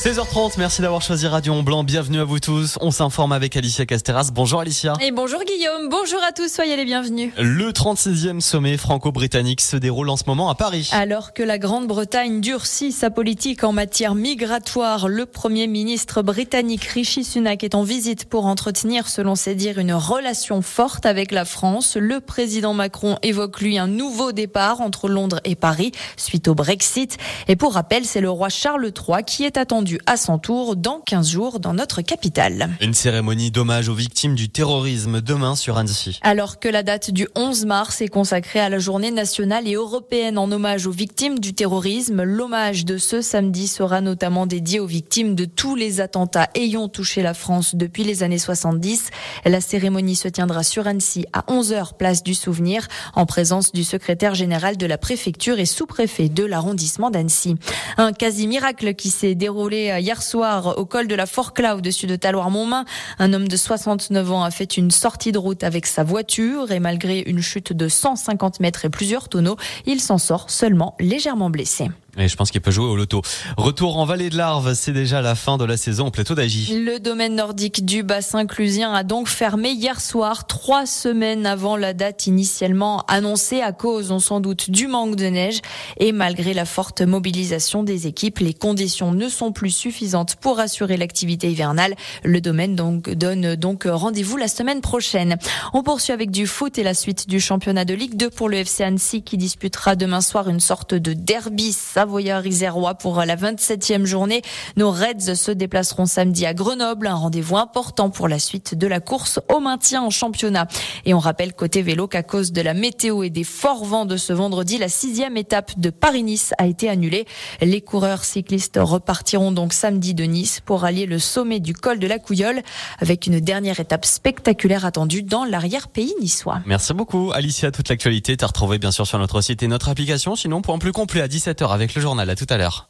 16h30, merci d'avoir choisi Radio Blanc. Bienvenue à vous tous. On s'informe avec Alicia Casteras. Bonjour Alicia. Et bonjour Guillaume. Bonjour à tous. Soyez les bienvenus. Le 36e sommet franco-britannique se déroule en ce moment à Paris. Alors que la Grande-Bretagne durcit sa politique en matière migratoire, le premier ministre britannique Rishi Sunak est en visite pour entretenir, selon ses dires, une relation forte avec la France. Le président Macron évoque lui un nouveau départ entre Londres et Paris suite au Brexit. Et pour rappel, c'est le roi Charles III qui est attendu à son tour dans 15 jours dans notre capitale. Une cérémonie d'hommage aux victimes du terrorisme demain sur Annecy. Alors que la date du 11 mars est consacrée à la journée nationale et européenne en hommage aux victimes du terrorisme, l'hommage de ce samedi sera notamment dédié aux victimes de tous les attentats ayant touché la France depuis les années 70. La cérémonie se tiendra sur Annecy à 11h place du souvenir en présence du secrétaire général de la préfecture et sous-préfet de l'arrondissement d'Annecy. Un quasi miracle qui s'est déroulé euh, hier soir au col de la Forclaz au-dessus de Taloir-Montmain. Un homme de 69 ans a fait une sortie de route avec sa voiture et malgré une chute de 150 mètres et plusieurs tonneaux, il s'en sort seulement légèrement blessé. Et je pense qu'il peut jouer au loto. Retour en vallée de l'Arve, c'est déjà la fin de la saison au plateau d'Agy. Le domaine nordique du bassin clusien a donc fermé hier soir, trois semaines avant la date initialement annoncée à cause, on s'en doute, du manque de neige. Et malgré la forte mobilisation des équipes, les conditions ne sont plus suffisantes pour assurer l'activité hivernale. Le domaine donne donc rendez-vous la semaine prochaine. On poursuit avec du foot et la suite du championnat de Ligue 2 pour le FC Annecy qui disputera demain soir une sorte de derby savoyard isérois pour la 27e journée. Nos Reds se déplaceront samedi à Grenoble, un rendez-vous important pour la suite de la course au maintien en championnat. Et on rappelle côté vélo qu'à cause de la météo et des forts vents de ce vendredi, la sixième étape de Paris-Nice a été annulée. Les coureurs cyclistes repartiront donc samedi de Nice pour allier le sommet du col de la Couillole avec une dernière étape spectaculaire attendue dans l'arrière-pays niçois. Merci beaucoup Alicia, toute l'actualité, t'as retrouvé bien sûr sur notre site et notre application. Sinon, point plus complet à 17h le journal. À tout à l'heure.